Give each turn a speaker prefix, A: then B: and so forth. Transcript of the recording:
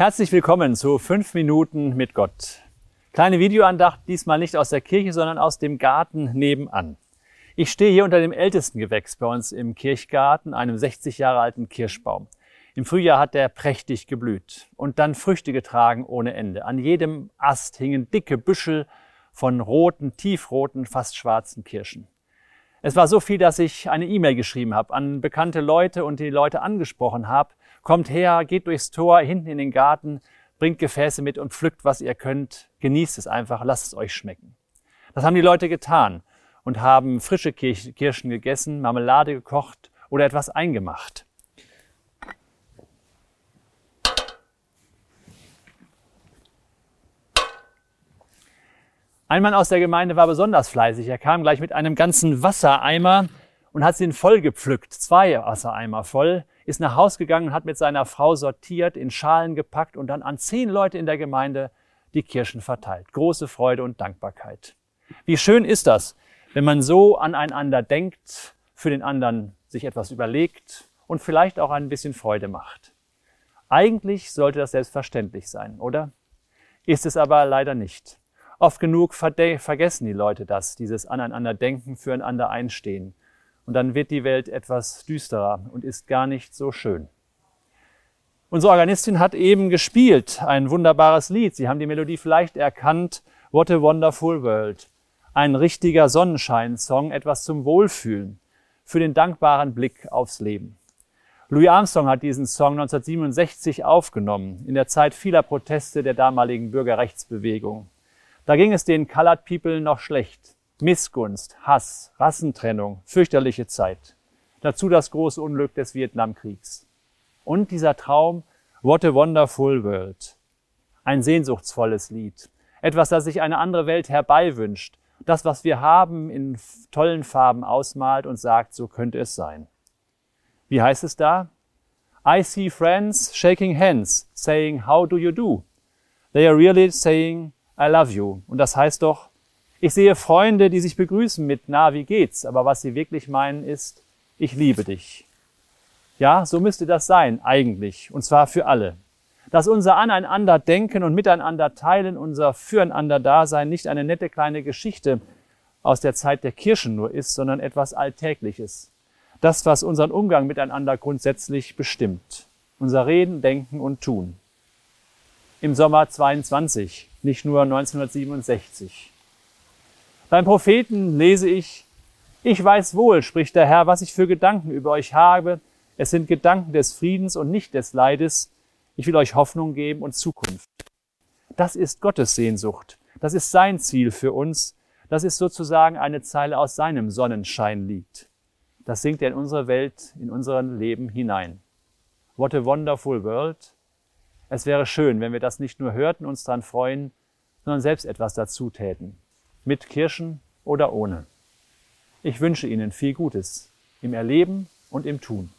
A: Herzlich willkommen zu 5 Minuten mit Gott. Kleine Videoandacht, diesmal nicht aus der Kirche, sondern aus dem Garten nebenan. Ich stehe hier unter dem ältesten Gewächs bei uns im Kirchgarten, einem 60 Jahre alten Kirschbaum. Im Frühjahr hat er prächtig geblüht und dann Früchte getragen ohne Ende. An jedem Ast hingen dicke Büschel von roten, tiefroten, fast schwarzen Kirschen. Es war so viel, dass ich eine E-Mail geschrieben habe an bekannte Leute und die Leute angesprochen habe. Kommt her, geht durchs Tor, hinten in den Garten, bringt Gefäße mit und pflückt, was ihr könnt. Genießt es einfach, lasst es euch schmecken. Das haben die Leute getan und haben frische Kirschen gegessen, Marmelade gekocht oder etwas eingemacht. Ein Mann aus der Gemeinde war besonders fleißig. Er kam gleich mit einem ganzen Wassereimer und hat sie voll gepflückt, zwei Wassereimer voll, ist nach Haus gegangen hat mit seiner Frau sortiert, in Schalen gepackt und dann an zehn Leute in der Gemeinde die Kirschen verteilt. Große Freude und Dankbarkeit. Wie schön ist das, wenn man so aneinander denkt, für den anderen sich etwas überlegt und vielleicht auch ein bisschen Freude macht. Eigentlich sollte das selbstverständlich sein, oder? Ist es aber leider nicht. Oft genug vergessen die Leute das, dieses Aneinanderdenken, füreinander einstehen. Und dann wird die Welt etwas düsterer und ist gar nicht so schön. Unsere Organistin hat eben gespielt, ein wunderbares Lied. Sie haben die Melodie vielleicht erkannt. What a Wonderful World. Ein richtiger Sonnenschein-Song, etwas zum Wohlfühlen, für den dankbaren Blick aufs Leben. Louis Armstrong hat diesen Song 1967 aufgenommen, in der Zeit vieler Proteste der damaligen Bürgerrechtsbewegung. Da ging es den Colored People noch schlecht. Missgunst, Hass, Rassentrennung, fürchterliche Zeit. Dazu das große Unglück des Vietnamkriegs. Und dieser Traum, What a Wonderful World. Ein sehnsuchtsvolles Lied. Etwas, das sich eine andere Welt herbeiwünscht. Das, was wir haben, in tollen Farben ausmalt und sagt, so könnte es sein. Wie heißt es da? I see friends shaking hands, saying, how do you do? They are really saying, I love you. Und das heißt doch, ich sehe Freunde, die sich begrüßen mit, na, wie geht's? Aber was sie wirklich meinen ist, ich liebe dich. Ja, so müsste das sein, eigentlich. Und zwar für alle. Dass unser Aneinander denken und miteinander teilen, unser Füreinander Dasein nicht eine nette kleine Geschichte aus der Zeit der Kirchen nur ist, sondern etwas Alltägliches. Das, was unseren Umgang miteinander grundsätzlich bestimmt. Unser Reden, Denken und Tun. Im Sommer 22 nicht nur 1967. Beim Propheten lese ich, ich weiß wohl, spricht der Herr, was ich für Gedanken über euch habe. Es sind Gedanken des Friedens und nicht des Leides. Ich will euch Hoffnung geben und Zukunft. Das ist Gottes Sehnsucht. Das ist sein Ziel für uns. Das ist sozusagen eine Zeile aus seinem Sonnenscheinlied. Das singt er in unsere Welt, in unseren Leben hinein. What a wonderful world. Es wäre schön, wenn wir das nicht nur hörten, uns daran freuen, sondern selbst etwas dazu täten. Mit Kirschen oder ohne. Ich wünsche Ihnen viel Gutes im Erleben und im Tun.